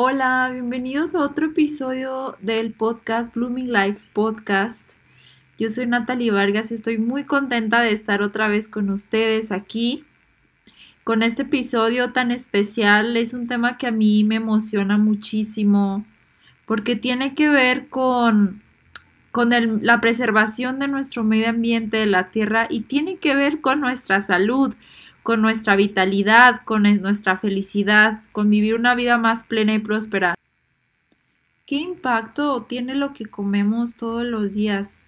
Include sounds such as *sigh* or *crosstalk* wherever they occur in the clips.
Hola, bienvenidos a otro episodio del podcast Blooming Life Podcast. Yo soy Natalie Vargas y estoy muy contenta de estar otra vez con ustedes aquí. Con este episodio tan especial es un tema que a mí me emociona muchísimo porque tiene que ver con, con la preservación de nuestro medio ambiente, de la tierra y tiene que ver con nuestra salud con nuestra vitalidad, con nuestra felicidad, con vivir una vida más plena y próspera. ¿Qué impacto tiene lo que comemos todos los días?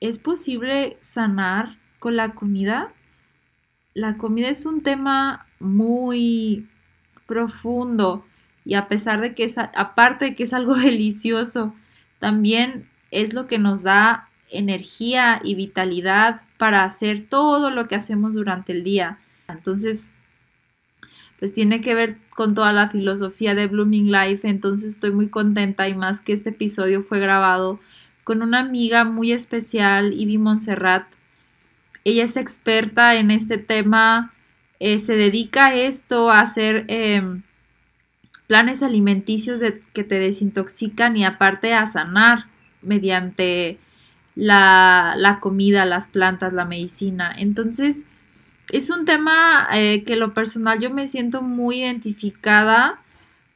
¿Es posible sanar con la comida? La comida es un tema muy profundo y a pesar de que es, aparte de que es algo *laughs* delicioso, también es lo que nos da energía y vitalidad para hacer todo lo que hacemos durante el día. Entonces, pues tiene que ver con toda la filosofía de Blooming Life, entonces estoy muy contenta y más que este episodio fue grabado con una amiga muy especial, Ivy Montserrat. Ella es experta en este tema, eh, se dedica a esto, a hacer em, planes alimenticios que te desintoxican y aparte a sanar mediante la, comida, las plantas, la medicina. Entonces, es un tema eh, que lo personal yo me siento muy identificada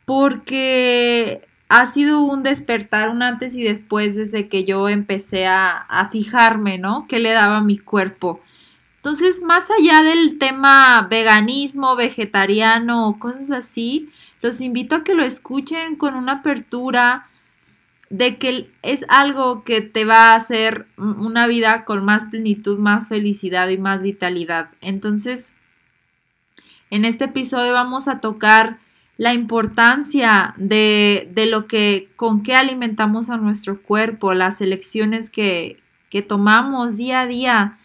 porque ha sido un despertar, un antes y después desde que yo empecé a, a fijarme, ¿no? ¿Qué le daba a mi cuerpo? Entonces, más allá del tema veganismo, vegetariano cosas así, los invito a que lo escuchen con una apertura, de que es algo que te va a hacer una vida con más plenitud, más felicidad y más vitalidad. Entonces, en este episodio vamos a tocar la importancia de, de lo que, con qué alimentamos a nuestro cuerpo, las elecciones que, que tomamos día a día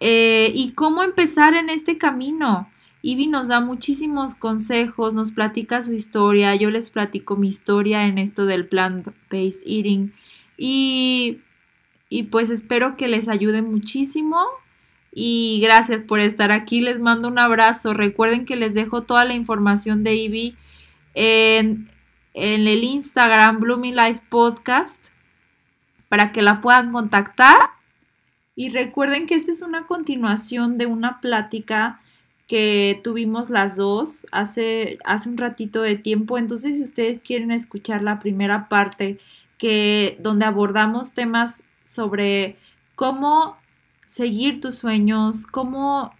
eh, y cómo empezar en este camino. Ivy nos da muchísimos consejos, nos platica su historia, yo les platico mi historia en esto del plant-based eating y, y pues espero que les ayude muchísimo y gracias por estar aquí, les mando un abrazo, recuerden que les dejo toda la información de Ivy en, en el Instagram Blooming Life Podcast para que la puedan contactar. Y recuerden que esta es una continuación de una plática que tuvimos las dos hace, hace un ratito de tiempo. Entonces, si ustedes quieren escuchar la primera parte, que donde abordamos temas sobre cómo seguir tus sueños, cómo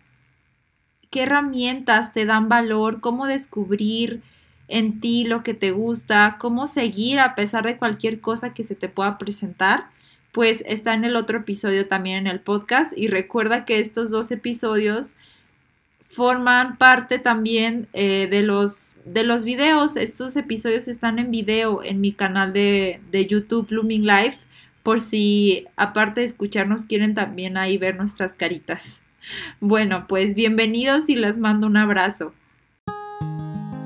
qué herramientas te dan valor, cómo descubrir en ti lo que te gusta, cómo seguir a pesar de cualquier cosa que se te pueda presentar, pues está en el otro episodio también en el podcast y recuerda que estos dos episodios forman parte también eh, de, los, de los videos. Estos episodios están en video en mi canal de, de YouTube Blooming Life, por si aparte de escucharnos quieren también ahí ver nuestras caritas. Bueno, pues bienvenidos y les mando un abrazo.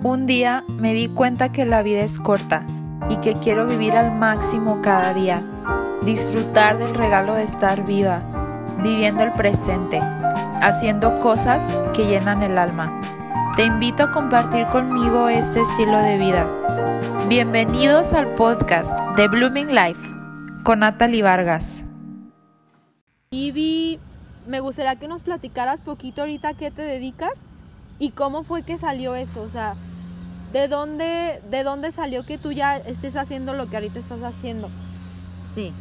Un día me di cuenta que la vida es corta y que quiero vivir al máximo cada día, disfrutar del regalo de estar viva, viviendo el presente haciendo cosas que llenan el alma. Te invito a compartir conmigo este estilo de vida. Bienvenidos al podcast de Blooming Life con Natalie Vargas. Ivy, me gustaría que nos platicaras poquito ahorita a qué te dedicas y cómo fue que salió eso, o sea, ¿de dónde, de dónde salió que tú ya estés haciendo lo que ahorita estás haciendo? Sí,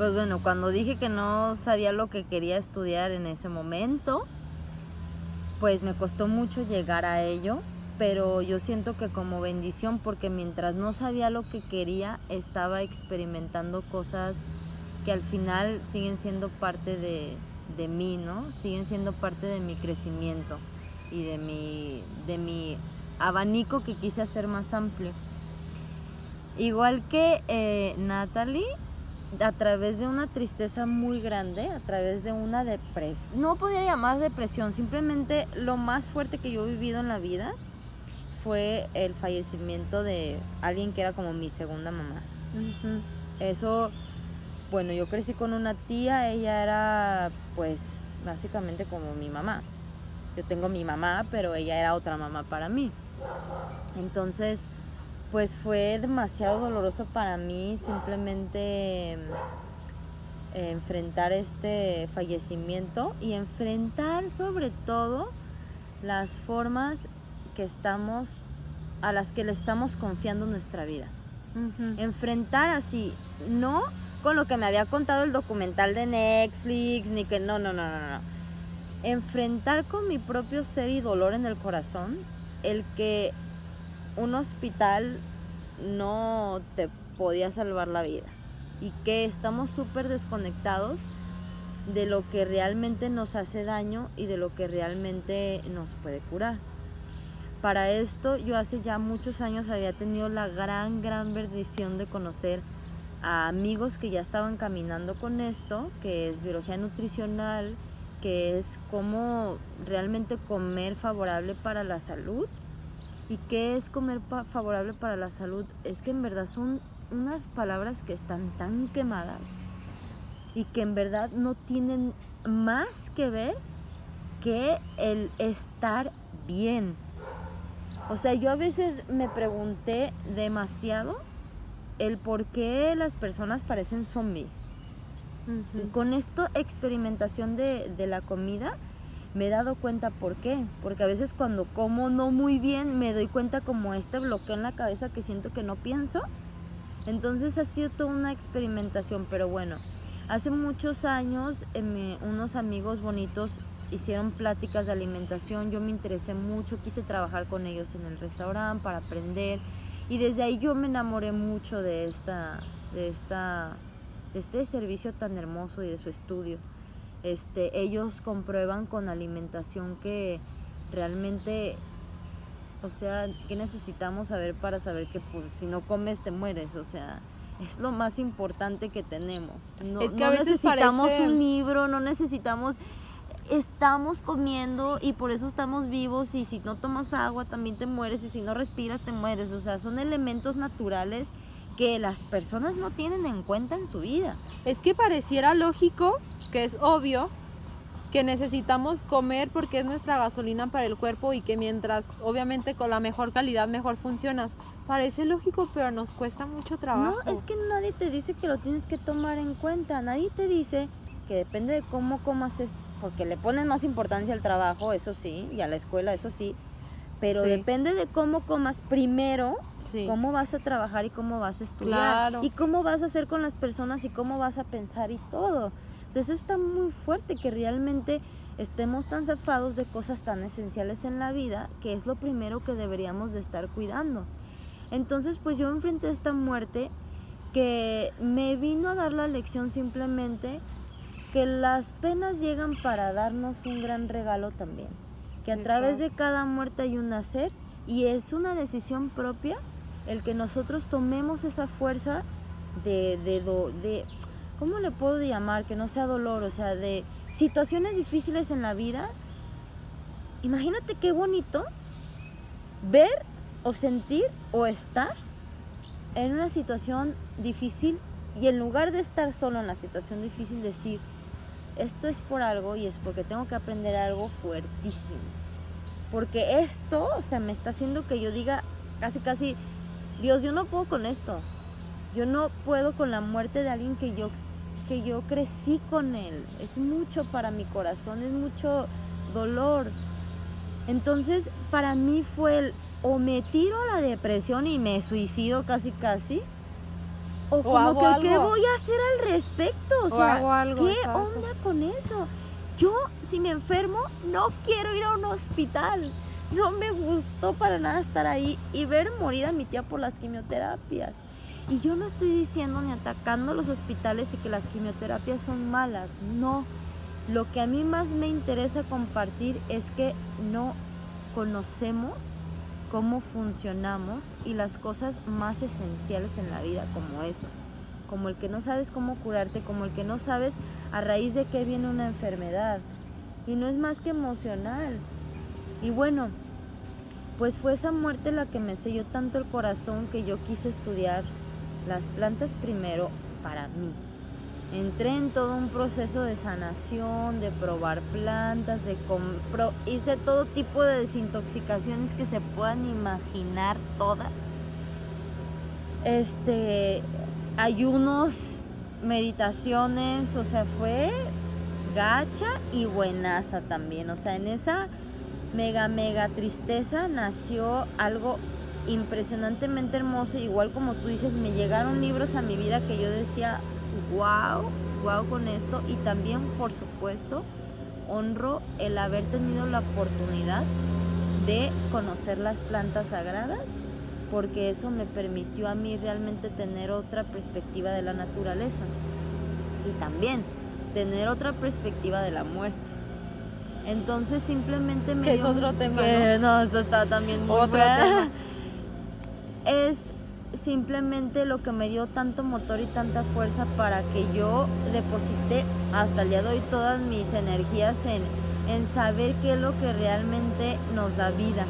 pues bueno, cuando dije que no sabía lo que quería estudiar en ese momento, pues me costó mucho llegar a ello, pero yo siento que como bendición, porque mientras no sabía lo que quería, estaba experimentando cosas que al final siguen siendo parte de, de mí, ¿no? Siguen siendo parte de mi crecimiento y de mi, de mi abanico que quise hacer más amplio. Igual que eh, Natalie, a través de una tristeza muy grande, a través de una depresión, no podría llamar depresión, simplemente lo más fuerte que yo he vivido en la vida fue el fallecimiento de alguien que era como mi segunda mamá. Eso, bueno, yo crecí con una tía, ella era pues básicamente como mi mamá. Yo tengo mi mamá, pero ella era otra mamá para mí. Entonces, pues fue demasiado doloroso para mí simplemente eh, enfrentar este fallecimiento y enfrentar sobre todo las formas que estamos a las que le estamos confiando nuestra vida. Enfrentar así, no con lo que me había contado el documental de Netflix, ni que no, no, no, no, no. Enfrentar con mi propio ser y dolor en el corazón el que un hospital no te podía salvar la vida y que estamos súper desconectados de lo que realmente nos hace daño y de lo que realmente nos puede curar. Para esto yo hace ya muchos años había tenido la gran, gran bendición de conocer a amigos que ya estaban caminando con esto, que es biología nutricional, que es cómo realmente comer favorable para la salud. ¿Y qué es comer favorable para la salud? Es que en verdad son unas palabras que están tan quemadas y que en verdad no tienen más que ver que el estar bien. O sea, yo a veces me pregunté demasiado el por qué las personas parecen zombies. Con esto, experimentación de, de, la comida, me he dado cuenta por qué. Porque a veces cuando como no muy bien, me doy cuenta como este bloqueo en la cabeza que siento que no pienso. Entonces ha sido toda una experimentación, pero bueno, hace muchos años eh, unos amigos bonitos hicieron pláticas de alimentación, yo me interesé mucho, quise trabajar con ellos en el restaurante para aprender y desde ahí yo me enamoré mucho de esta, de esta, de este servicio tan hermoso y de su estudio. Este, ellos comprueban con alimentación que realmente, o sea, ¿qué necesitamos saber para saber que pues, si no comes te mueres? O sea, es lo más importante que tenemos. No, es que necesitamos un libro, no necesitamos estamos comiendo y por eso estamos vivos y si no tomas agua también te mueres y si no respiras te mueres. O sea, son elementos naturales que las personas no tienen en cuenta en su vida. Es que pareciera lógico, que es obvio, que necesitamos comer porque es nuestra gasolina para el cuerpo y que mientras obviamente con la mejor calidad mejor funcionas. Parece lógico, pero nos cuesta mucho trabajo. No, es que nadie te dice que lo tienes que tomar en cuenta. Nadie te dice que depende de cómo comas es porque le ponen más importancia al trabajo, eso sí, y a la escuela, eso sí, pero depende de cómo comas primero, cómo vas a trabajar y cómo vas a estudiar, y cómo vas a hacer con las personas y cómo vas a pensar y todo. Sea, eso está muy fuerte, que realmente estemos tan zafados de cosas tan esenciales en la vida, que es lo primero que deberíamos de estar cuidando. Entonces, pues yo enfrenté esta muerte que me vino a dar la lección simplemente que las penas llegan para darnos un gran regalo también, que a través de cada muerte hay un nacer y es una decisión propia el que nosotros tomemos esa fuerza de, de, de, ¿cómo le puedo llamar? Que no sea dolor, o sea, de situaciones difíciles en la vida. Imagínate qué bonito ver o sentir o estar en una situación difícil y en lugar de estar solo en la situación difícil decir, esto es por algo y es porque tengo que aprender algo fuertísimo. Porque esto, o sea, me está haciendo que yo diga casi, casi, Dios, yo no puedo con esto. Yo no puedo con la muerte de alguien que yo, que yo crecí con él. Es mucho para mi corazón, es mucho dolor. Entonces, para mí fue el, o me tiro a la depresión y me suicido casi, casi, o, como que, ¿qué voy a hacer al respecto? O, sea, ¿qué onda con eso? Yo, si me enfermo, no quiero ir a un hospital. No me gustó para nada estar ahí y ver morir a mi tía por las quimioterapias. Y yo no estoy diciendo ni atacando los hospitales y que las quimioterapias son malas. No. Lo que a mí más me interesa compartir es que no conocemos cómo funcionamos y las cosas más esenciales en la vida como eso. Como el que no sabes cómo curarte, como el que no sabes a raíz de qué viene una enfermedad. Y no es más que emocional. Y bueno, pues fue esa muerte la que me selló tanto el corazón que yo quise estudiar las plantas primero para mí entré en todo un proceso de sanación, de probar plantas, de hice todo tipo de desintoxicaciones que se puedan imaginar todas. este, ayunos, meditaciones, o sea, fue gacha y buenaza también. O sea, en esa mega, mega tristeza nació algo impresionantemente hermoso. Igual como tú dices, me llegaron libros a mi vida que yo decía, wow, wow con esto. Y también, por supuesto, honro el haber tenido la oportunidad de conocer las plantas sagradas porque eso me permitió a mí realmente tener otra perspectiva de la naturaleza y también tener otra perspectiva de la muerte. Entonces simplemente me... Que es otro tema. *laughs* ¿no? eso está también muy otro tema. *laughs* Es simplemente lo que me dio tanto motor y tanta fuerza para que yo deposite hasta el día de hoy todas mis energías en, en saber qué es lo que realmente nos da vida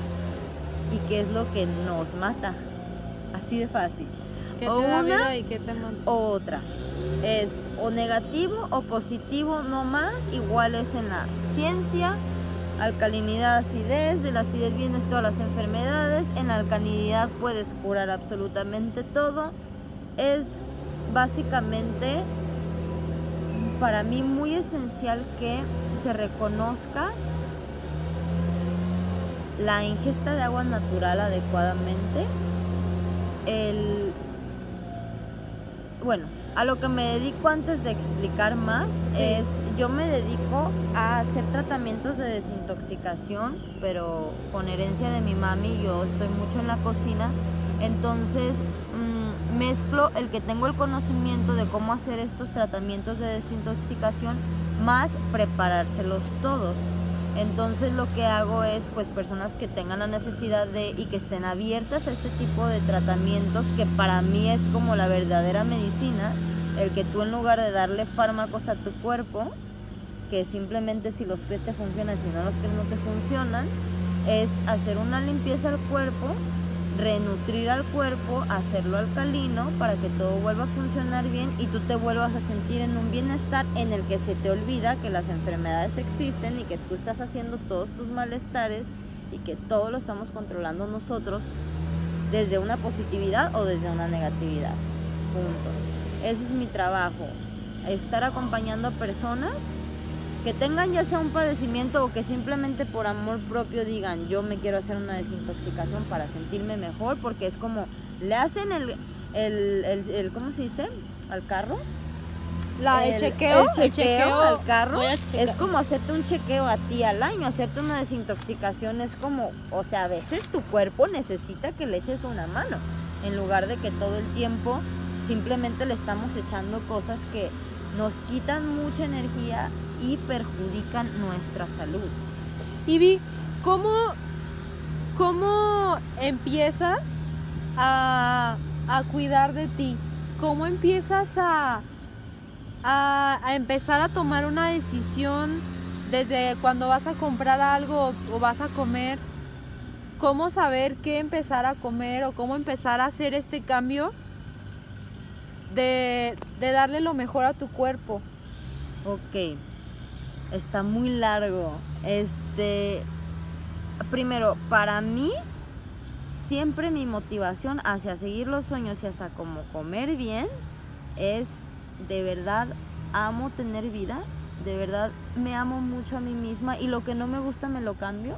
y qué es lo que nos mata. Así de fácil. ¿Qué O te da una vida y qué te mata? o otra. Es o negativo o positivo, no más. Igual es en la ciencia. Alcalinidad, acidez. De la acidez vienes todas las enfermedades. En la alcalinidad puedes curar absolutamente todo. Es básicamente para mí muy esencial que se reconozca la ingesta de agua natural adecuadamente, el bueno, a lo que me dedico antes de explicar más Sí. es yo me dedico a hacer tratamientos de desintoxicación, pero con herencia de mi mami, yo estoy mucho en la cocina, entonces mm, mezclo el que tengo el conocimiento de cómo hacer estos tratamientos de desintoxicación más preparárselos todos. Entonces lo que hago es pues personas que tengan la necesidad de y que estén abiertas a este tipo de tratamientos que para mí es como la verdadera medicina, el que tú en lugar de darle fármacos a tu cuerpo, que simplemente si los crees te funcionan, si no los crees no te funcionan, es hacer una limpieza al cuerpo, renutrir al cuerpo, hacerlo alcalino para que todo vuelva a funcionar bien y tú te vuelvas a sentir en un bienestar en el que se te olvida que las enfermedades existen y que tú estás haciendo todos tus malestares y que todo lo estamos controlando nosotros desde una positividad o desde una negatividad. Punto. Ese es mi trabajo. Estar acompañando a personas que tengan ya sea un padecimiento o que simplemente por amor propio digan yo me quiero hacer una desintoxicación para sentirme mejor porque es como le hacen el, el, el, el- ¿cómo se dice? al carro La, el, el- chequeo, el chequeo al carro es como hacerte un chequeo a ti al año, hacerte una desintoxicación es como, o sea, a veces tu cuerpo necesita que le eches una mano, en lugar de que todo el tiempo simplemente le estamos echando cosas que nos quitan mucha energía y perjudican nuestra salud. Ivy, ¿cómo, ¿cómo empiezas a, a cuidar de ti? ¿Cómo empiezas a, a, a empezar a tomar una decisión desde cuando vas a comprar algo o, o vas a comer? ¿Cómo saber qué empezar a comer o cómo empezar a hacer este cambio de, de darle lo mejor a tu cuerpo? Ok, está muy largo. Este, primero, para mí, siempre mi motivación hacia seguir los sueños y hasta como comer bien es de verdad amo tener vida, de verdad me amo mucho a mí misma y lo que no me gusta me lo cambio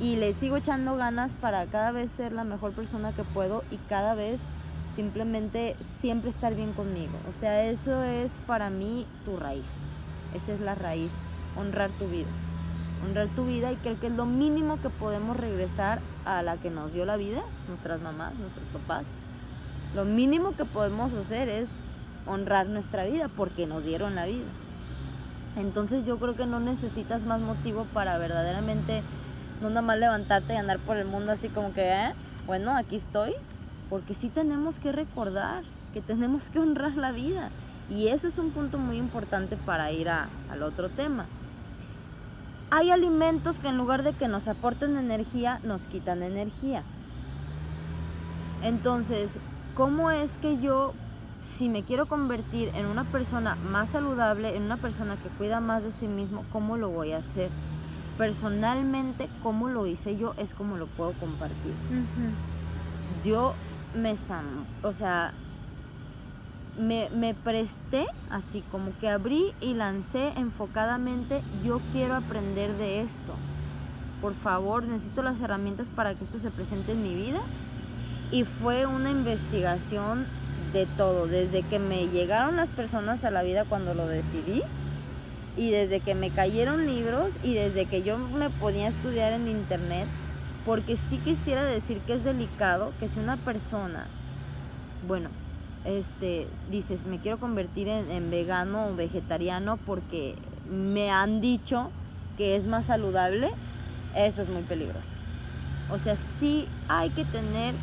y le sigo echando ganas para cada vez ser la mejor persona que puedo y cada vez simplemente siempre estar bien conmigo. O sea, eso es para mí tu raíz. Esa es la raíz, honrar tu vida. Honrar tu vida y creo que es lo mínimo que podemos regresar a la que nos dio la vida, nuestras mamás, nuestros papás. Lo mínimo que podemos hacer es honrar nuestra vida porque nos dieron la vida. Entonces yo creo que no necesitas más motivo para verdaderamente no nada más levantarte y andar por el mundo así como que, "Eh, bueno, aquí estoy, porque sí tenemos que recordar que tenemos que honrar la vida. Y eso es un punto muy importante para ir a- al otro tema. Hay alimentos que en lugar de que nos aporten energía, nos quitan energía. Entonces, ¿cómo es que yo, si me quiero convertir en una persona más saludable, en una persona que cuida más de sí mismo, cómo lo voy a hacer? Personalmente, cómo lo hice yo es como lo puedo compartir. Yo me, o sea, me, presté, así como que abrí y lancé enfocadamente, yo quiero aprender de esto. Por favor, necesito las herramientas para que esto se presente en mi vida. Y fue una investigación de todo, desde que me llegaron las personas a la vida cuando lo decidí, y desde que me cayeron libros, y desde que yo me podía estudiar en internet, porque sí quisiera decir que es delicado que si una persona, bueno, este, dices, me quiero convertir en, vegano o vegetariano porque me han dicho que es más saludable, eso es muy peligroso. O sea, sí hay que tener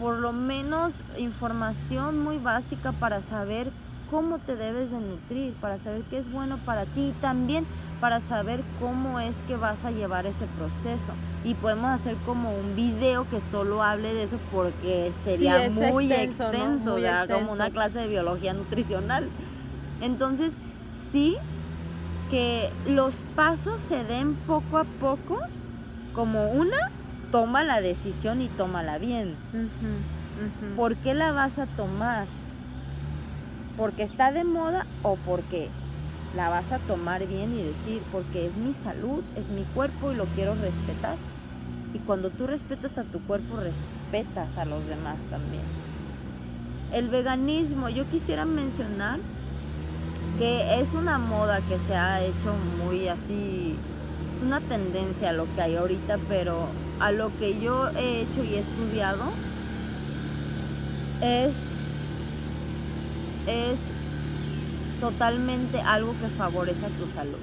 por lo menos información muy básica para saber cómo te debes de nutrir, para saber qué es bueno para ti también para saber cómo es que vas a llevar ese proceso. Y podemos hacer como un video que solo hable de eso porque sería es muy extenso, extenso, ¿no? Muy ya como una clase de biología nutricional. Entonces, sí que los pasos se den poco a poco, como una, toma la decisión y tómala bien. ¿Por qué la vas a tomar? ¿Porque está de moda o porque la vas a tomar bien y decir, porque es mi salud, es mi cuerpo y lo quiero respetar? Y cuando tú respetas a tu cuerpo, respetas a los demás también. El veganismo, yo quisiera mencionar que es una moda que se ha hecho muy así, es una tendencia a lo que hay ahorita, pero a lo que yo he hecho y he estudiado es es totalmente algo que favorece a tu salud.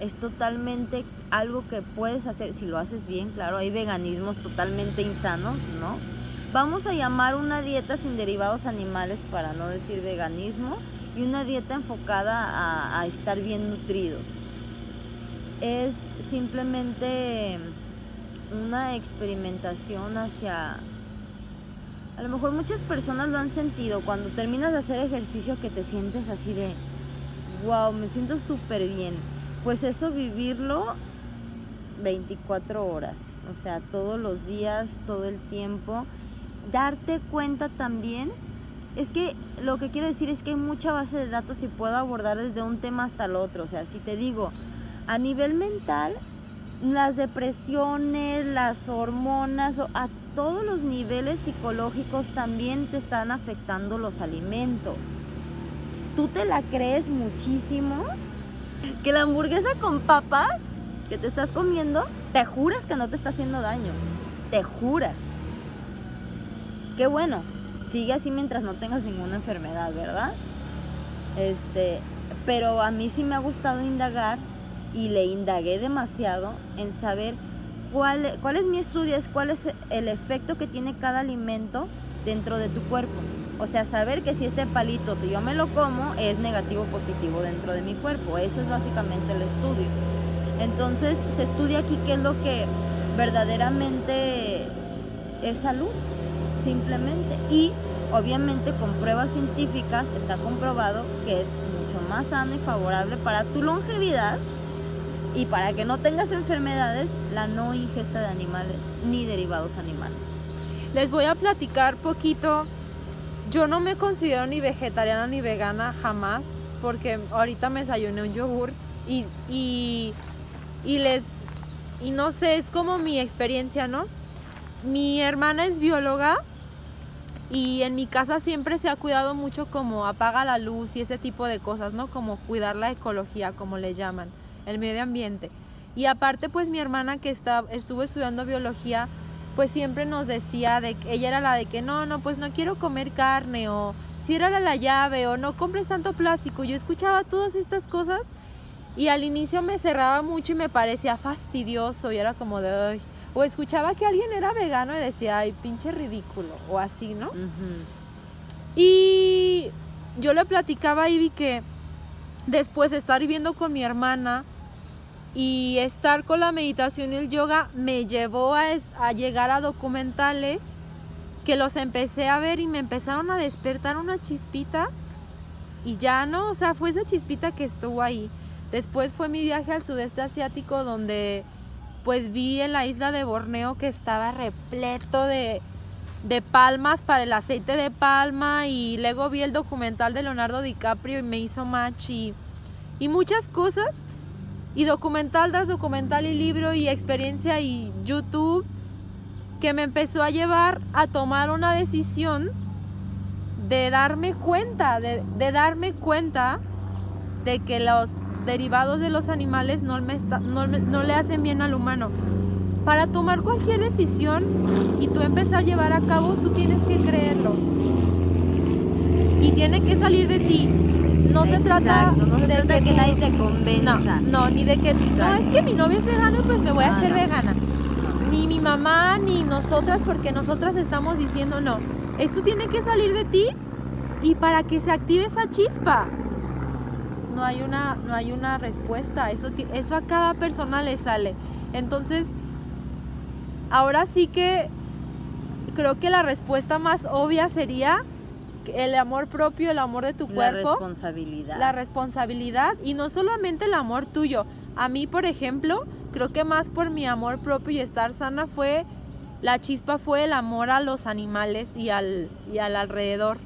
Es totalmente algo que puedes hacer, si lo haces bien, claro, hay veganismos totalmente insanos, ¿no? Vamos a llamar una dieta sin derivados animales para no decir veganismo y una dieta enfocada a, a estar bien nutridos. Es simplemente una experimentación hacia a lo mejor muchas personas lo han sentido cuando terminas de hacer ejercicio que te sientes así de, wow, me siento súper bien. Pues eso vivirlo 24 horas, o sea, todos los días, todo el tiempo. Darte cuenta también, es que lo que quiero decir es que hay mucha base de datos y puedo abordar desde un tema hasta el otro. O sea, si te digo, a nivel mental, las depresiones, las hormonas, a todos los niveles psicológicos también te están afectando los alimentos. ¿Tú te la crees muchísimo? Que la hamburguesa con papas que te estás comiendo, te juras que no te está haciendo daño. Te juras. Qué bueno. Sigue así mientras no tengas ninguna enfermedad, ¿verdad? Este, pero a mí sí me ha gustado indagar y le indagué demasiado en saber cuál, cuál es mi estudio, es cuál es el efecto que tiene cada alimento dentro de tu cuerpo. O sea, saber que si este palito, si yo me lo como, es negativo o positivo dentro de mi cuerpo. Eso es básicamente el estudio. Entonces, se estudia aquí qué es lo que verdaderamente es salud, simplemente. Y obviamente con pruebas científicas está comprobado que es mucho más sano y favorable para tu longevidad y para que no tengas enfermedades la no ingesta de animales ni derivados animales. Les voy a platicar poquito. Yo no me considero ni vegetariana ni vegana jamás, porque ahorita me desayuné un yogur y, y, les y no sé, es como mi experiencia, ¿no? Mi hermana es bióloga y en mi casa siempre se ha cuidado mucho como apaga la luz y ese tipo de cosas, ¿no? Como cuidar la ecología, como le llaman, el medio ambiente. Y aparte, pues mi hermana que está, estuvo estudiando biología, pues siempre nos decía de que ella era la de que no, no, pues no quiero comer carne o ciérrala la llave o no compres tanto plástico. Yo escuchaba todas estas cosas y al inicio me cerraba mucho y me parecía fastidioso y era como de, "Ay". o escuchaba que alguien era vegano y decía, ay, pinche ridículo o así, ¿no? Y yo le platicaba a Ivy que después de estar viviendo con mi hermana y estar con la meditación y el yoga me llevó a, llegar a documentales que los empecé a ver y me empezaron a despertar una chispita y ya no, o sea, fue esa chispita que estuvo ahí. Después fue mi viaje al sudeste asiático donde pues vi en la isla de Borneo que estaba repleto de, de palmas para el aceite de palma y luego vi el documental de Leonardo DiCaprio y me hizo match y, y muchas cosas. Y documental tras documental y libro y experiencia y YouTube que me empezó a llevar a tomar una decisión de darme cuenta, de, darme cuenta de que los derivados de los animales no, me no, no le hacen bien al humano. Para tomar cualquier decisión y tú empezar a llevar a cabo, tú tienes que creerlo. Y tiene que salir de ti. No se trata de que, nadie te convenza. No, ni de que no es que mi novio es vegano, pues me voy a hacer vegana. Ni mi mamá ni nosotras, porque nosotras estamos diciendo no. Esto tiene que salir de ti y para que se active esa chispa. No hay una, no hay una respuesta. Eso, eso a cada persona le sale. Entonces, ahora sí que creo que la respuesta más obvia sería el amor propio, el amor de tu cuerpo. La responsabilidad. La responsabilidad y no solamente el amor tuyo. A mí, por ejemplo, creo que más por mi amor propio y estar sana fue, la chispa fue el amor a los animales y al, y al alrededor.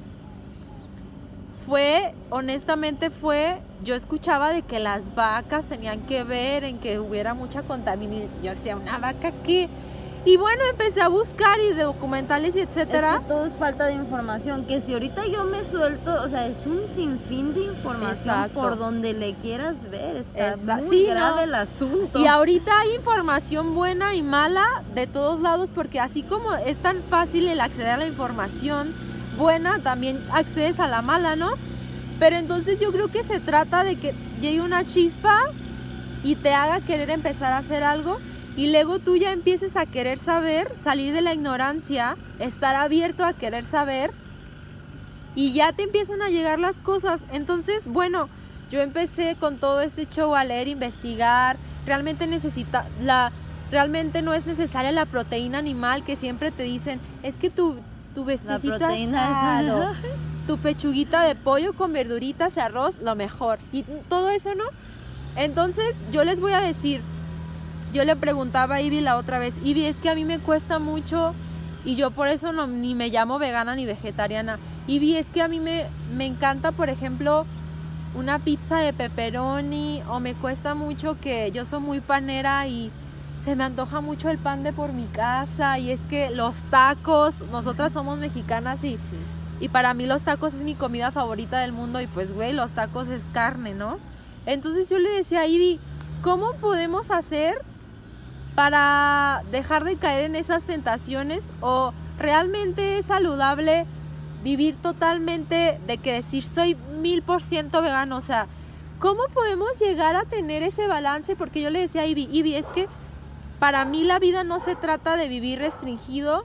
Fue, honestamente fue, yo escuchaba de que las vacas tenían que ver en que hubiera mucha contaminación. Yo decía, una vaca que y bueno, empecé a buscar y de documentales y etcétera. todo es falta de información, que si ahorita yo me suelto, o sea, es un sinfín de información por donde le quieras ver, está muy grave el asunto. Y ahorita hay información buena y mala de todos lados porque así como es tan fácil el acceder a la información buena, también accedes a la mala, ¿no? Pero entonces yo creo que se trata de que llegue una chispa y te haga querer empezar a hacer algo y luego tú ya empieces a querer saber, salir de la ignorancia, estar abierto a querer saber y ya te empiezan a llegar las cosas. Entonces, bueno, yo empecé con todo este show a leer, investigar, realmente necesita la realmente no es necesaria la proteína animal que siempre te dicen, es que tu tu vestecito asado, *laughs* tu pechuguita de pollo con verduritas y arroz, lo mejor. Y todo eso, ¿no? Entonces, yo les voy a decir, yo le preguntaba a Ivy la otra vez, Ivy, es que a mí me cuesta mucho y yo por eso no, ni me llamo vegana ni vegetariana. Ivy, es que a mí me, me encanta, por ejemplo, una pizza de pepperoni o me cuesta mucho que yo soy muy panera y se me antoja mucho el pan de por mi casa y es que los tacos, nosotras somos mexicanas y, y para mí los tacos es mi comida favorita del mundo y pues güey, los tacos es carne, ¿no? Entonces yo le decía a Ivy, ¿cómo podemos hacer para dejar de caer en esas tentaciones o realmente es saludable vivir totalmente de que decir soy mil por ciento vegano, o sea, ¿cómo podemos llegar a tener ese balance? Porque yo le decía a Ivy, Ivy, es que para mí la vida no se trata de vivir restringido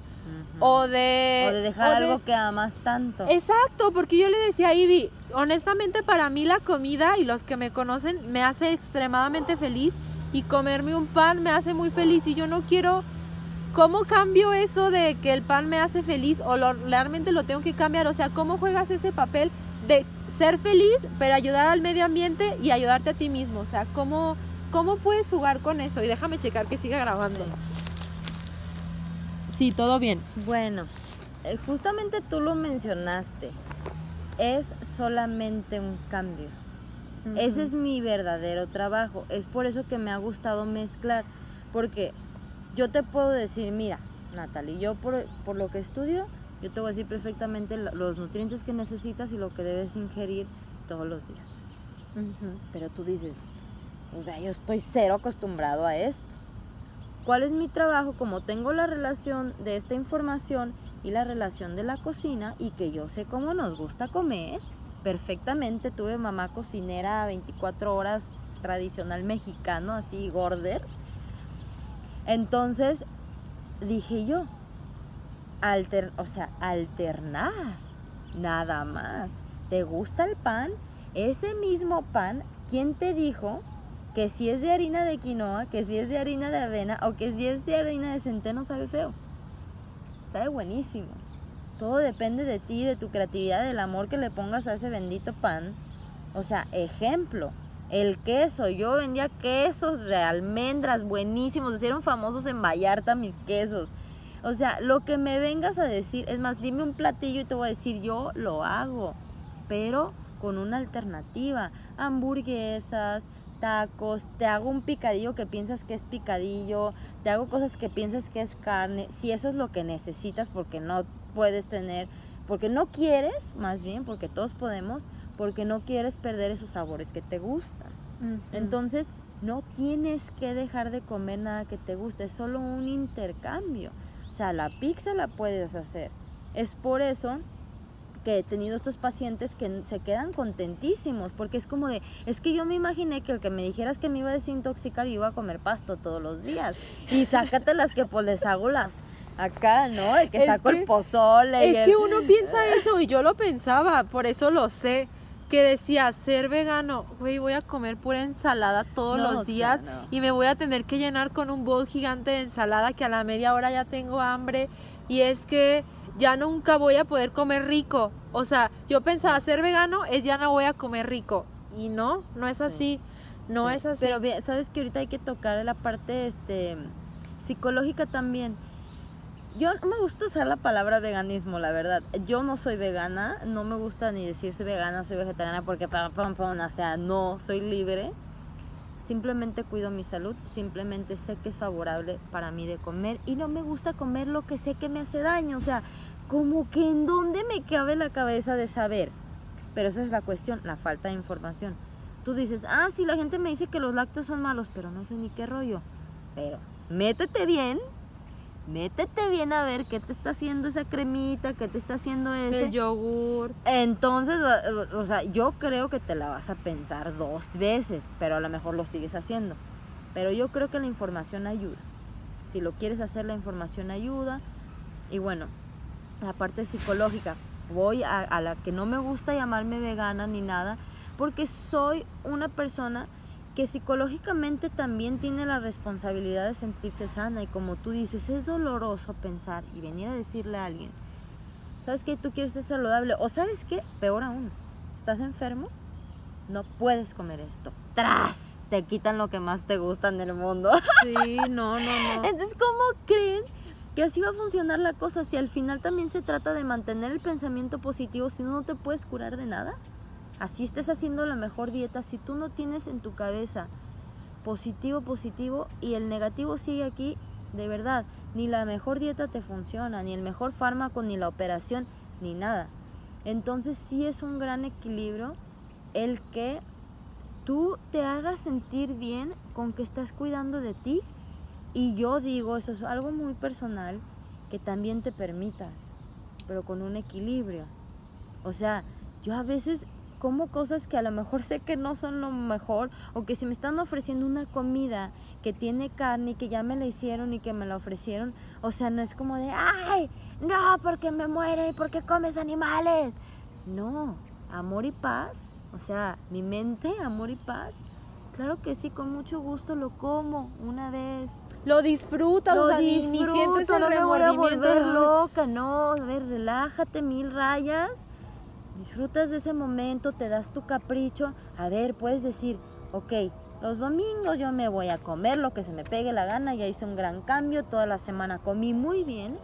o de... O de dejar algo que amas tanto. Exacto, porque yo le decía a Ivy, honestamente para mí la comida y los que me conocen me hace extremadamente feliz y comerme un pan me hace muy feliz y yo no quiero... ¿Cómo cambio eso de que el pan me hace feliz o realmente lo tengo que cambiar? O sea, ¿cómo juegas ese papel de ser feliz, pero ayudar al medio ambiente y ayudarte a ti mismo? O sea, ¿cómo, cómo puedes jugar con eso? Y déjame checar que siga grabando. Sí, todo bien. Bueno, eh, justamente tú lo mencionaste. Es solamente un cambio. Ese es mi verdadero trabajo. Es por eso que me ha gustado mezclar. Porque yo te puedo decir, mira, Natalie, yo por, lo que estudio, yo te voy a decir perfectamente los nutrientes que necesitas y lo que debes ingerir todos los días. Pero tú dices, o sea, yo estoy cero acostumbrado a esto. ¿Cuál es mi trabajo? Como tengo la relación de esta información y la relación de la cocina y que yo sé cómo nos gusta comer, perfectamente. Tuve mamá cocinera 24 horas tradicional mexicano, así gorder. Entonces dije yo, alter, o sea, alternar, nada más. ¿Te gusta el pan? Ese mismo pan, ¿quién te dijo que si es de harina de quinoa, que si es de harina de avena o que si es de harina de centeno sabe feo? Sabe buenísimo. Todo depende de ti, de tu creatividad, del amor que le pongas a ese bendito pan. O sea, ejemplo, el queso. Yo vendía quesos de almendras buenísimos. Hicieron famosos en Vallarta mis quesos. O sea, lo que me vengas a decir, es más, dime un platillo y te voy a decir, yo lo hago, pero con una alternativa. Hamburguesas, tacos, te hago un picadillo que piensas que es picadillo, te hago cosas que piensas que es carne, si eso es lo que necesitas porque no puedes tener, porque no quieres, más bien, porque todos podemos, porque no quieres perder esos sabores que te gustan. Entonces, no tienes que dejar de comer nada que te guste, es solo un intercambio. O sea, la pizza la puedes hacer. Es por eso que he tenido estos pacientes que se quedan contentísimos, porque es como de, es que yo me imaginé que el que me dijeras que me iba a desintoxicar, yo iba a comer pasto todos los días. Y sácate las que pues les hago las acá, ¿no? De que saco el pozole. Es que uno piensa *laughs* eso y yo lo pensaba, por eso lo sé que decía ser vegano, güey, voy a comer pura ensalada todos los días y me voy a tener que llenar con un bol gigante de ensalada que a la media hora ya tengo hambre y es que ya nunca voy a poder comer rico. O sea, yo pensaba ser vegano es ya no voy a comer rico y no, no es así. No es así. Pero sabes que ahorita hay que tocar la parte este psicológica también yo no me gusta usar la palabra veganismo, la verdad. Yo no soy vegana, no me gusta ni decir soy vegana, soy vegetariana porque pam, pam, pam, o sea, no, soy libre. Simplemente cuido mi salud, simplemente sé que es favorable para mí de comer y no me gusta comer lo que sé que me hace daño, o sea, como que en dónde me cabe la cabeza de saber. Pero esa es la cuestión, la falta de información. Tú dices, ah, sí, la gente me dice que los lácteos son malos, pero no sé ni qué rollo. Pero métete bien métete bien a ver qué te está haciendo esa cremita, qué te está haciendo ese el yogur. Entonces, o sea, yo creo que te la vas a pensar dos veces, pero a lo mejor lo sigues haciendo. Pero yo creo que la información ayuda. Si lo quieres hacer, la información ayuda. Y bueno, la parte psicológica, voy a, a la que no me gusta llamarme vegana ni nada, porque soy una persona que psicológicamente también tiene la responsabilidad de sentirse sana y como tú dices, es doloroso pensar y venir a decirle a alguien, ¿sabes qué? Tú quieres ser saludable o ¿sabes qué? Peor aún, ¿estás enfermo? No puedes comer esto. ¡Tras! Te quitan lo que más te gusta en el mundo. *laughs* Sí, no, no, no. Entonces, ¿cómo creen que así va a funcionar la cosa si al final también se trata de mantener el pensamiento positivo si no, no te puedes curar de nada? Así estés haciendo la mejor dieta, si tú no tienes en tu cabeza positivo, positivo y el negativo sigue aquí, de verdad, ni la mejor dieta te funciona, ni el mejor fármaco, ni la operación, ni nada. Entonces sí es un gran equilibrio el que tú te hagas sentir bien con que estás cuidando de ti y yo digo, eso es algo muy personal, que también te permitas, pero con un equilibrio. O sea, yo a veces como cosas que a lo mejor sé que no son lo mejor o que si me están ofreciendo una comida que tiene carne y que ya me la hicieron y que me la ofrecieron, o sea, no es como de, ay, no, porque me muere y porque comes animales. No, amor y paz, o sea, mi mente, amor y paz. Claro que sí, con mucho gusto lo como una vez. Lo disfrutas, lo o sea, disfruto, no me voy a volver loca, no, a ver, relájate mil rayas disfrutas de ese momento, te das tu capricho. A ver, puedes decir, ok, los domingos yo me voy a comer lo que se me pegue la gana, ya hice un gran cambio, toda la semana comí muy bien.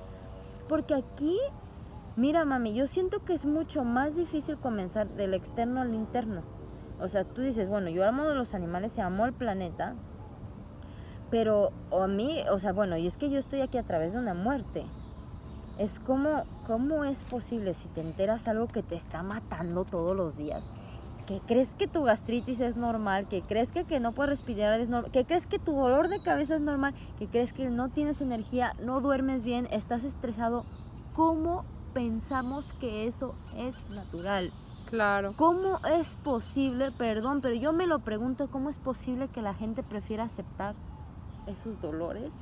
Porque aquí, mira mami, yo siento que es mucho más difícil comenzar del externo al interno. O sea, tú dices, bueno, yo amo de los animales y amo el planeta, pero a mí, o sea, bueno, y es que yo estoy aquí a través de una muerte es como, ¿cómo es posible si te enteras algo que te está matando todos los días? que crees que tu gastritis es normal, que crees que, que no puedes respirar es normal, que crees que tu dolor de cabeza es normal, que crees que no tienes energía, no duermes bien, estás estresado, ¿cómo pensamos que eso es natural? Claro. ¿Cómo es posible, perdón, pero yo me lo pregunto, ¿cómo es posible que la gente prefiera aceptar esos dolores?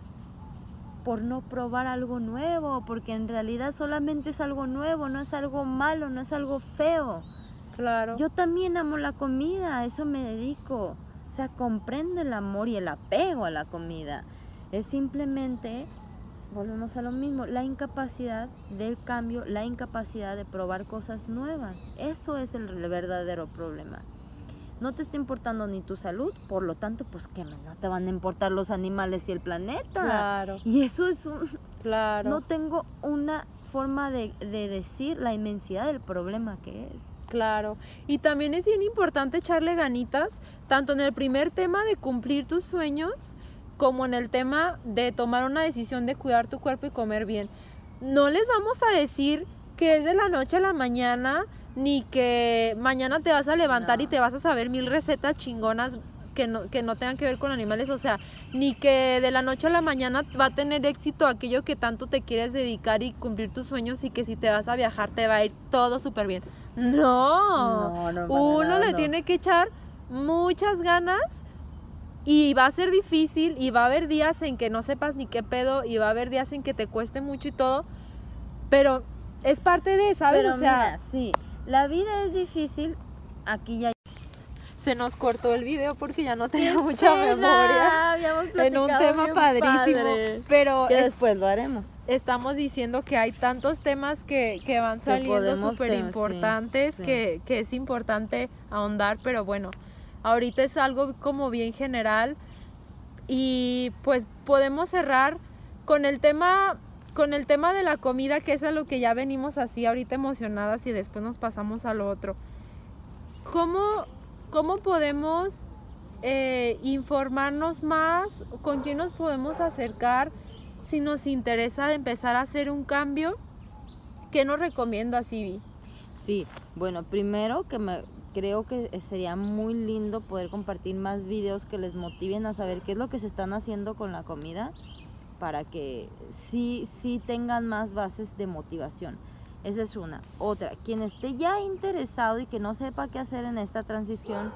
Por no probar algo nuevo, porque en realidad solamente es algo nuevo, no es algo malo, no es algo feo. Claro. Yo también amo la comida, a eso me dedico. O sea, comprendo el amor y el apego a la comida. Es simplemente, volvemos a lo mismo, la incapacidad del cambio, la incapacidad de probar cosas nuevas. Eso es el verdadero problema. No te está importando ni tu salud, por lo tanto, pues que no te van a importar los animales y el planeta. Claro. Y eso es un... *laughs* Claro. No tengo una forma de, de decir la inmensidad del problema que es. Claro. Y también es bien importante echarle ganitas, tanto en el primer tema de cumplir tus sueños, como en el tema de tomar una decisión de cuidar tu cuerpo y comer bien. No les vamos a decir que es de la noche a la mañana, ni que mañana te vas a levantar y te vas a saber mil recetas chingonas que no, que no tengan que ver con animales, o sea, ni que de la noche a la mañana va a tener éxito aquello que tanto te quieres dedicar y cumplir tus sueños y que si te vas a viajar te va a ir todo súper bien. No, No, uno nada, le tiene que echar muchas ganas y va a ser difícil y va a haber días en que no sepas ni qué pedo y va a haber días en que te cueste mucho y todo, pero es parte de, ¿sabes? Pero o sea, mira, sí, la vida es difícil. Aquí ya se nos cortó el video porque ya no tenía mucha memoria en un tema padrísimo, pero Que es- después lo haremos. estamos diciendo que hay tantos temas que, que van saliendo súper importantes sí, sí. Que, que es importante ahondar, pero bueno, ahorita es algo como bien general y pues podemos cerrar con el tema con el tema de la comida que es a lo que ya venimos así ahorita emocionadas y después nos pasamos a lo otro. ¿Cómo, cómo podemos eh, informarnos más? ¿Con quién nos podemos acercar si nos interesa empezar a hacer un cambio? ¿Qué nos recomiendas, Ivy? Sí, bueno, primero que me creo que sería muy lindo poder compartir más videos que les motiven a saber qué es lo que se están haciendo con la comida para que sí, sí tengan más bases de motivación. Esa es una. Otra, quien esté ya interesado y que no sepa qué hacer en esta transición,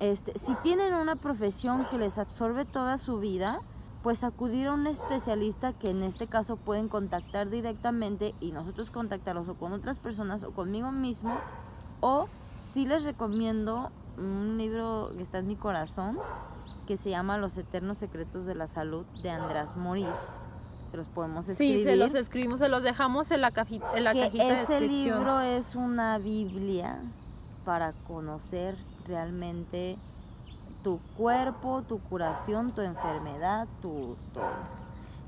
este, si tienen una profesión que les absorbe toda su vida, pues acudir a un especialista que en este caso pueden contactar directamente y nosotros contactarlos o con otras personas o conmigo mismo. O sí les recomiendo un libro que está en mi corazón que se llama Los Eternos Secretos de la Salud de András Moritz. Se los podemos escribir. Sí, se los escribimos, se los dejamos en la, caji- en la que cajita de ese descripción. libro es una Biblia para conocer realmente tu cuerpo, tu curación, tu enfermedad, tu todo.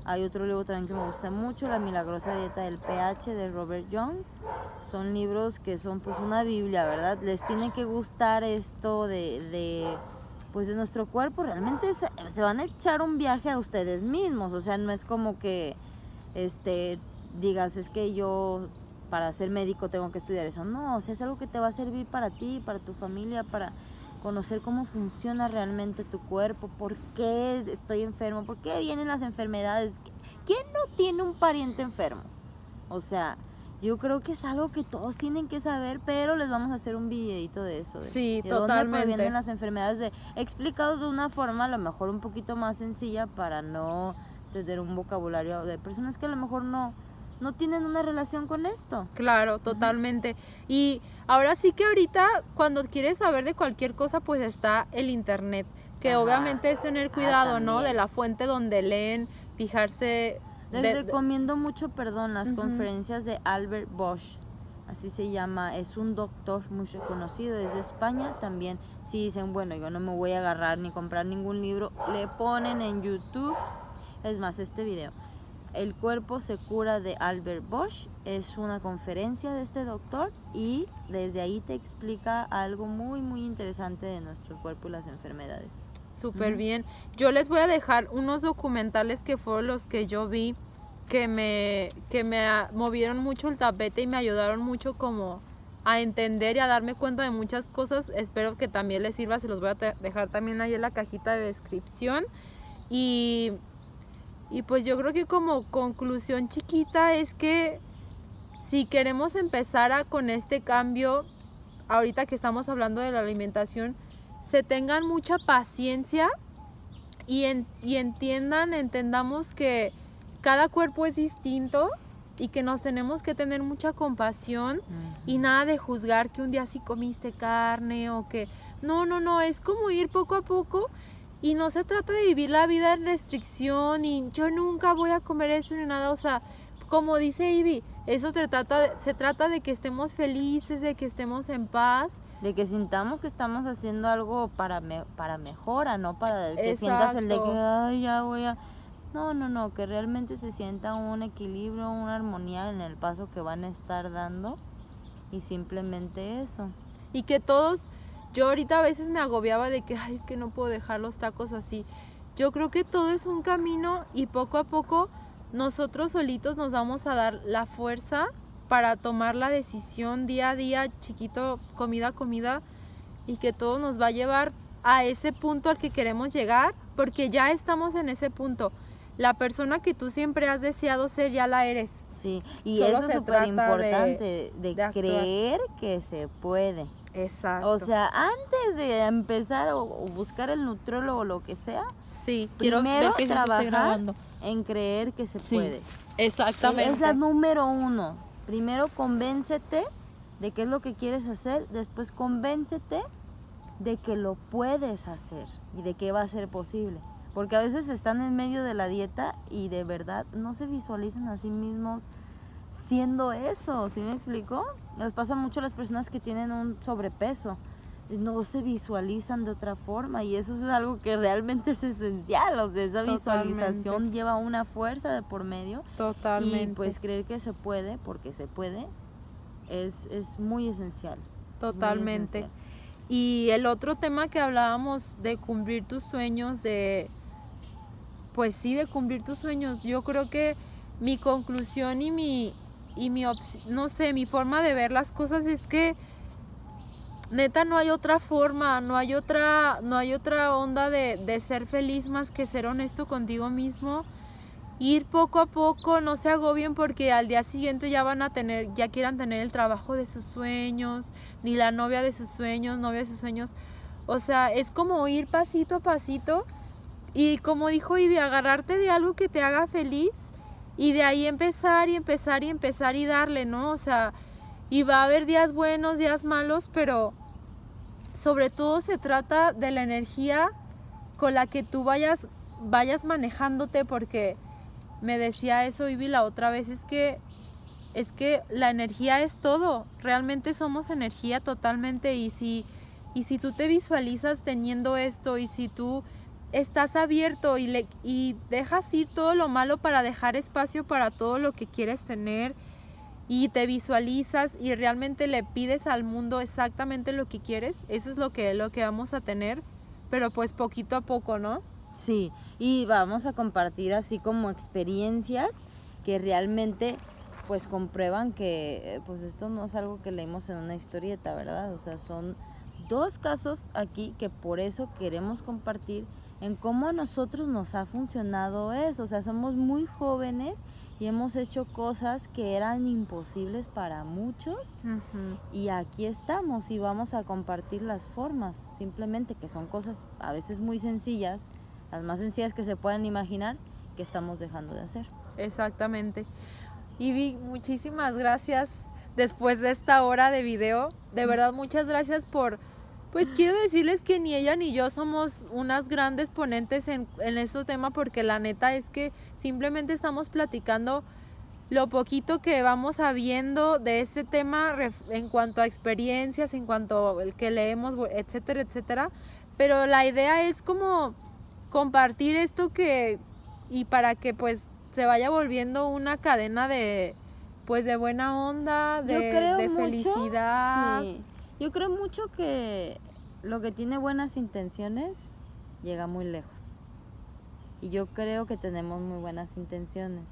Hay otro libro también que me gusta mucho, La milagrosa dieta del pH de Robert Young. Son libros que son pues una Biblia, ¿verdad? Les tiene que gustar esto de, de pues de nuestro cuerpo. Realmente se, se van a echar un viaje a ustedes mismos. O sea, no es como que este digas es que yo para ser médico tengo que estudiar eso. No, o sea, es algo que te va a servir para ti, para tu familia, para conocer cómo funciona realmente tu cuerpo, por qué estoy enfermo, por qué vienen las enfermedades. ¿Quién no tiene un pariente enfermo? O sea, yo creo que es algo que todos tienen que saber, pero les vamos a hacer un videito de eso. De, Sí, de dónde totalmente. provienen las enfermedades, de, explicado de una forma a lo mejor un poquito más sencilla para no tener un vocabulario de personas que a lo mejor no, no tienen una relación con esto. Claro, totalmente. Y ahora sí que ahorita cuando quieres saber de cualquier cosa, pues está el internet, que Ajá. obviamente es tener Ah, cuidado, ¿no? De la fuente donde leen, fijarse. Les de- recomiendo mucho, perdón, las conferencias de Albert Bosch. Así se llama, es un doctor muy reconocido, es de España también. Si dicen, bueno, yo no me voy a agarrar ni comprar ningún libro, le ponen en YouTube. Es más, este video. El cuerpo se cura de Albert Bosch es una conferencia de este doctor y desde ahí te explica algo muy muy interesante de nuestro cuerpo y las enfermedades. Súper bien. Yo les voy a dejar unos documentales que fueron los que yo vi que me, que me movieron mucho el tapete y me ayudaron mucho como a entender y a darme cuenta de muchas cosas. Espero que también les sirva. Se los voy a dejar también ahí en la cajita de descripción. Y, y pues yo creo que como conclusión chiquita es que si queremos empezar a, con este cambio, ahorita que estamos hablando de la alimentación, se tengan mucha paciencia y, en- y entiendan, entendamos que cada cuerpo es distinto y que nos tenemos que tener mucha compasión y nada de juzgar que un día sí comiste carne o que no, no, no, es como ir poco a poco y no se trata de vivir la vida en restricción y yo nunca voy a comer eso ni nada, o sea, como dice Ivy, eso se trata de, se trata de que estemos felices, de que estemos en paz De que sintamos que estamos haciendo algo para, me- para mejora, no para que sientas el de que, Exacto. ay, ya voy a... No, no, no, que realmente se sienta un equilibrio, una armonía en el paso que van a estar dando y simplemente eso. Y que todos, yo ahorita a veces me agobiaba de que, ay, es que no puedo dejar los tacos así. Yo creo que todo es un camino y poco a poco nosotros solitos nos vamos a dar la fuerza para tomar la decisión día a día, chiquito, comida a comida, y que todo nos va a llevar a ese punto al que queremos llegar, porque ya estamos en ese punto. La persona que tú siempre has deseado ser, ya la eres. Sí, y Solo eso es súper de- importante, de, creer que se puede. Exacto. O sea, antes de empezar o, buscar el nutriólogo o lo que sea, sí, primero ver que trabajar en creer que se Sí, puede. Exactamente. Es la número uno. Primero convéncete de qué es lo que quieres hacer, después convéncete de que lo puedes hacer y de que va a ser posible. Porque a veces están en medio de la dieta y de verdad no se visualizan a sí mismos siendo eso, ¿sí me explico? Les pasa mucho a las personas que tienen un sobrepeso. No se visualizan de otra forma y eso es algo que realmente es esencial. O sea, esa Totalmente. visualización lleva una fuerza de por medio Totalmente. y pues creer que se puede, porque se puede, es, es muy esencial. muy Totalmente. esencial. Y el otro tema que hablábamos de cumplir tus sueños, de, pues sí, de cumplir tus sueños, yo creo que mi conclusión y mi, y mi, no sé, mi forma de ver las cosas es que neta no hay otra forma, no hay otra, no hay otra onda de, de ser feliz más que ser honesto contigo mismo. Ir poco a poco, no se agobien porque al día siguiente ya van a tener, ya quieran tener el trabajo de sus sueños, ni la novia de sus sueños, novia de sus sueños. O sea, es como ir pasito a pasito y como dijo Ivy, agarrarte de algo que te haga feliz y de ahí empezar y empezar y empezar y darle, ¿no? O sea, y va a haber días buenos, días malos, pero sobre todo se trata de la energía con la que tú vayas, vayas manejándote porque me decía eso Ivy la otra vez, es que es que la energía es todo, realmente somos energía totalmente y si y si tú te visualizas teniendo esto y si tú estás abierto y le y dejas ir todo lo malo para dejar espacio para todo lo que quieres tener y te visualizas y realmente le pides al mundo exactamente lo que quieres, eso es lo que lo que vamos a tener, pero pues poquito a poco, ¿no? Sí, y vamos a compartir así como experiencias que realmente pues comprueban que eh, pues esto no es algo que leímos en una historieta, ¿verdad? O sea, son dos casos aquí que por eso queremos compartir en cómo a nosotros nos ha funcionado eso. O sea, somos muy jóvenes y hemos hecho cosas que eran imposibles para muchos y aquí estamos y vamos a compartir las formas, simplemente que son cosas a veces muy sencillas, las más sencillas que se puedan imaginar, que estamos dejando de hacer. Exactamente. Ivy, muchísimas gracias después de esta hora de video. De verdad, muchas gracias por... Pues quiero decirles que ni ella ni yo somos unas grandes ponentes en, en este tema porque la neta es que simplemente estamos platicando lo poquito que vamos sabiendo de este tema en cuanto a experiencias, en cuanto el que leemos, etcétera, etcétera. Pero la idea es como compartir esto que y para que pues se vaya volviendo una cadena de pues de buena onda, de, Yo creo de mucho, felicidad. sí. Yo creo mucho que lo que tiene buenas intenciones llega muy lejos. Y yo creo que tenemos muy buenas intenciones.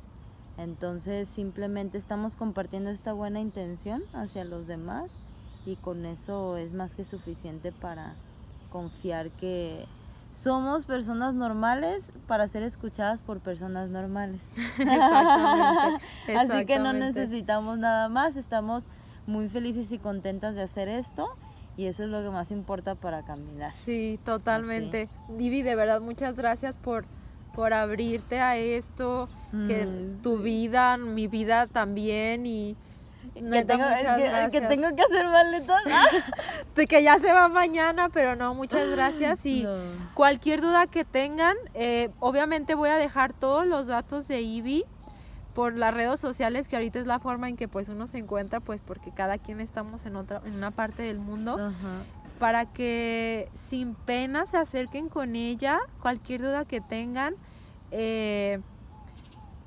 Entonces simplemente estamos compartiendo esta buena intención hacia los demás y con eso es más que suficiente para confiar que somos personas normales para ser escuchadas por personas normales. *laughs* Exactamente, *laughs* Así que no necesitamos nada más, estamos muy felices y contentas de hacer esto y eso es lo que más importa para caminar. Sí, totalmente. Vivi, de verdad, muchas gracias por, por abrirte a esto, que Mm, tu vida, mi vida también y Que tengo, que- que, gracias. tengo que hacer maletas. *laughs* De que ya se va mañana, pero no, muchas gracias y No. cualquier duda que tengan, eh, obviamente voy a dejar todos los datos de Ivy por las redes sociales, que ahorita es la forma en que pues uno se encuentra, pues porque cada quien estamos en otra, en una parte del mundo, para que sin pena se acerquen con ella, cualquier duda que tengan. Eh,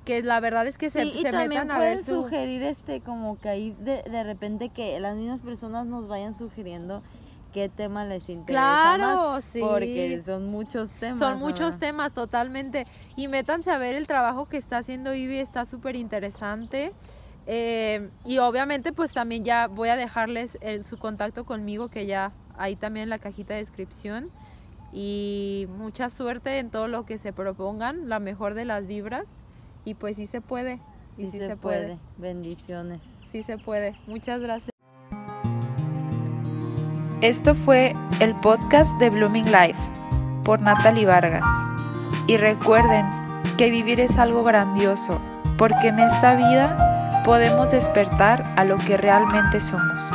que la verdad es que se, se metan a ver su... sugerir este como que ahí de, de repente que las mismas personas nos vayan sugiriendo qué tema les interesa claro, sí. porque son muchos temas. Son muchos temas, totalmente. Y métanse a ver el trabajo que está haciendo Ivy, está súper interesante. Eh, y obviamente pues también ya voy a dejarles su contacto conmigo, que ya ahí también en la cajita de descripción. Y mucha suerte en todo lo que se propongan, la mejor de las vibras. Y pues sí se puede. Y sí, se, puede. Bendiciones. Sí se puede. Muchas gracias. Esto fue el podcast de Blooming Life por Natalie Vargas. Y recuerden que vivir es algo grandioso, porque en esta vida podemos despertar a lo que realmente somos.